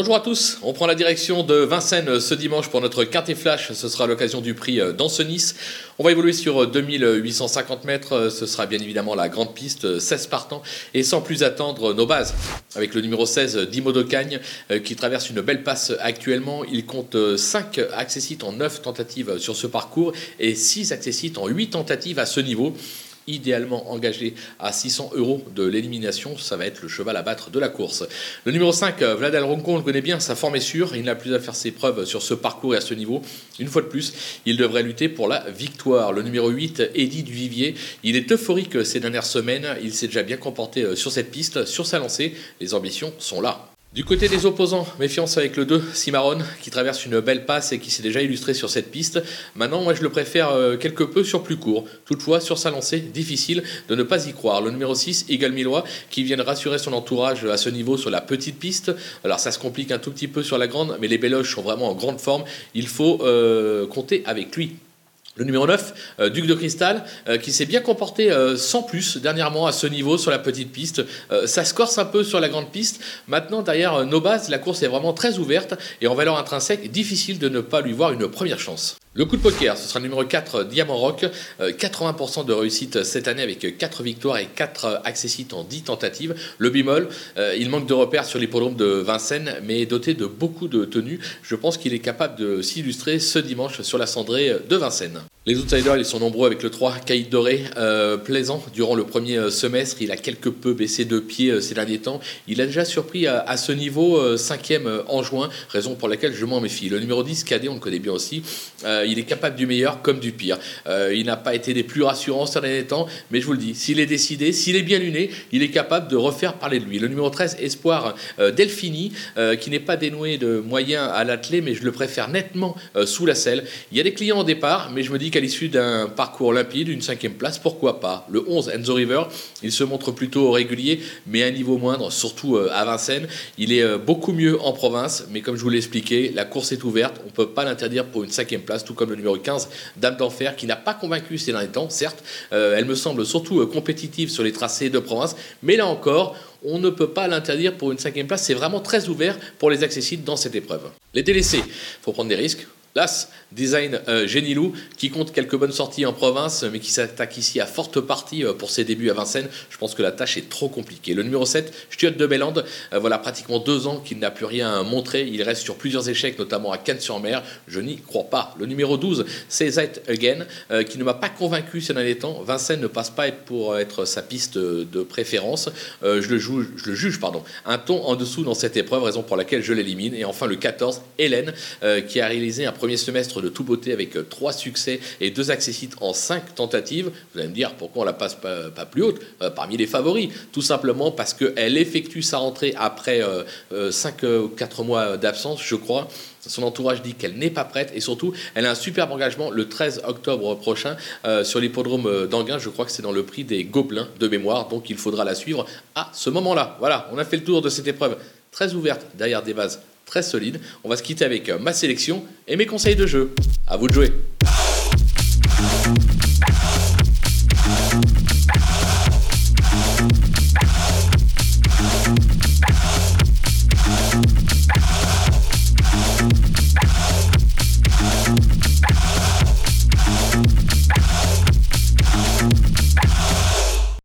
Bonjour à tous, on prend la direction de Vincennes ce dimanche pour notre quintet flash, ce sera l'occasion du prix d'Ancenis. On va évoluer sur 2850 mètres, ce sera bien évidemment la grande piste, 16 partants, et sans plus attendre nos bases. Avec le numéro 16, Dimo de Cagne, qui traverse une belle passe actuellement, il compte 5 accessites en 9 tentatives sur ce parcours et 6 accessites en 8 tentatives à ce niveau idéalement engagé à 600 euros de l'élimination. Ça va être le cheval à battre de la course. Le numéro 5, Vlad Alronco, on le connaît bien, sa forme est sûre. Il n'a plus à faire ses preuves sur ce parcours et à ce niveau. Une fois de plus, il devrait lutter pour la victoire. Le numéro 8, Eddie Duvivier, il est euphorique ces dernières semaines. Il s'est déjà bien comporté euh, sur cette piste, sur sa lancée. Les ambitions sont là. Du côté des opposants, méfiance avec le 2, Cimarron, qui traverse une belle passe et qui s'est déjà illustré sur cette piste. Maintenant, moi je le préfère euh, quelque peu sur plus court. Toutefois, sur sa lancée, difficile de ne pas y croire. Le numéro 6, Eagle Millois, qui vient de rassurer son entourage à ce niveau sur la petite piste. Alors ça se complique un tout petit peu sur la grande, mais les Béloches sont vraiment en grande forme. Il faut euh, compter avec lui. Le numéro 9, euh, Duc de Cristal, euh, qui s'est bien comporté euh, sans plus dernièrement à ce niveau sur la petite piste. ça se corse un peu sur la grande piste. Maintenant, derrière nos bases, la course est vraiment très ouverte et en valeur intrinsèque, difficile de ne pas lui voir une première chance. Le coup de poker, ce sera le numéro 4, Diamant Rock. 80% de réussite cette année avec 4 victoires et 4 accessites en 10 tentatives. Le bimol, il manque de repères sur l'hippodrome de Vincennes, mais doté de beaucoup de tenues. Je pense qu'il est capable de s'illustrer ce dimanche sur la cendrée de Vincennes. Les outsiders, ils sont nombreux avec le 3, Caïd Doré, euh, plaisant durant le premier euh, semestre. Il a quelque peu baissé de pied euh, ces derniers temps. Il a déjà surpris à, ce niveau, cinquième en juin, raison pour laquelle je m'en méfie. Le numéro 10, Cadet, on le connaît bien aussi. il est capable du meilleur comme du pire. il n'a pas été des plus rassurants ces derniers temps, mais je vous le dis, s'il est décidé, s'il est bien luné, il est capable de refaire parler de lui. Le numéro 13, Espoir Delphini, qui n'est pas dénoué de moyens à l'attelé, mais je le préfère nettement sous la selle. Il y a des clients au départ, mais je me dis qu'à l'issue d'un parcours limpide, une cinquième place, pourquoi pas Le 11, Enzo River, il se montre plutôt régulier, mais à un niveau moindre, surtout euh, à Vincennes. Il est euh, beaucoup mieux en province, mais comme je vous l'ai expliqué, la course est ouverte, on ne peut pas l'interdire pour une cinquième place, tout comme le numéro 15, Dame d'Enfer, qui n'a pas convaincu ces derniers temps, certes. Euh, elle me semble surtout compétitive sur les tracés de province, mais là encore, on ne peut pas l'interdire pour une cinquième place. C'est vraiment très ouvert pour les accessibles dans cette épreuve. Les délaissés, faut prendre des risques. Las Design euh, Genilou, qui compte quelques bonnes sorties en province, mais qui s'attaque ici à forte partie euh, pour ses débuts à Vincennes. Je pense que la tâche est trop compliquée. Le numéro 7, Stuart de Bellande, euh, voilà pratiquement deux ans qu'il n'a plus rien à montrer. Il reste sur plusieurs échecs, notamment à Cannes-sur-Mer. Je n'y crois pas. Le numéro 12, c'est Again, qui ne m'a pas convaincu ces derniers temps. Vincennes ne passe pas pour être sa piste de préférence. je, le je le juge pardon, un ton en dessous dans cette épreuve, raison pour laquelle je l'élimine. Et enfin, le 14, Hélène, qui a réalisé un premier semestre de tout beauté avec euh, trois succès et deux accessites en cinq tentatives. Vous allez me dire pourquoi on la passe pas, plus haute euh, parmi les favoris. Tout simplement parce qu'elle effectue sa rentrée après euh, cinq ou quatre mois d'absence, je crois. Son entourage dit qu'elle n'est pas prête et surtout, elle a un superbe engagement le 13 octobre prochain sur l'hippodrome d'Anguin. Je crois que c'est dans le prix des Gobelins de mémoire, donc il faudra la suivre à ce moment-là. Voilà, on a fait le tour de cette épreuve très ouverte derrière des bases très solide. On va se quitter avec euh, ma sélection et mes conseils de jeu. À vous de jouer.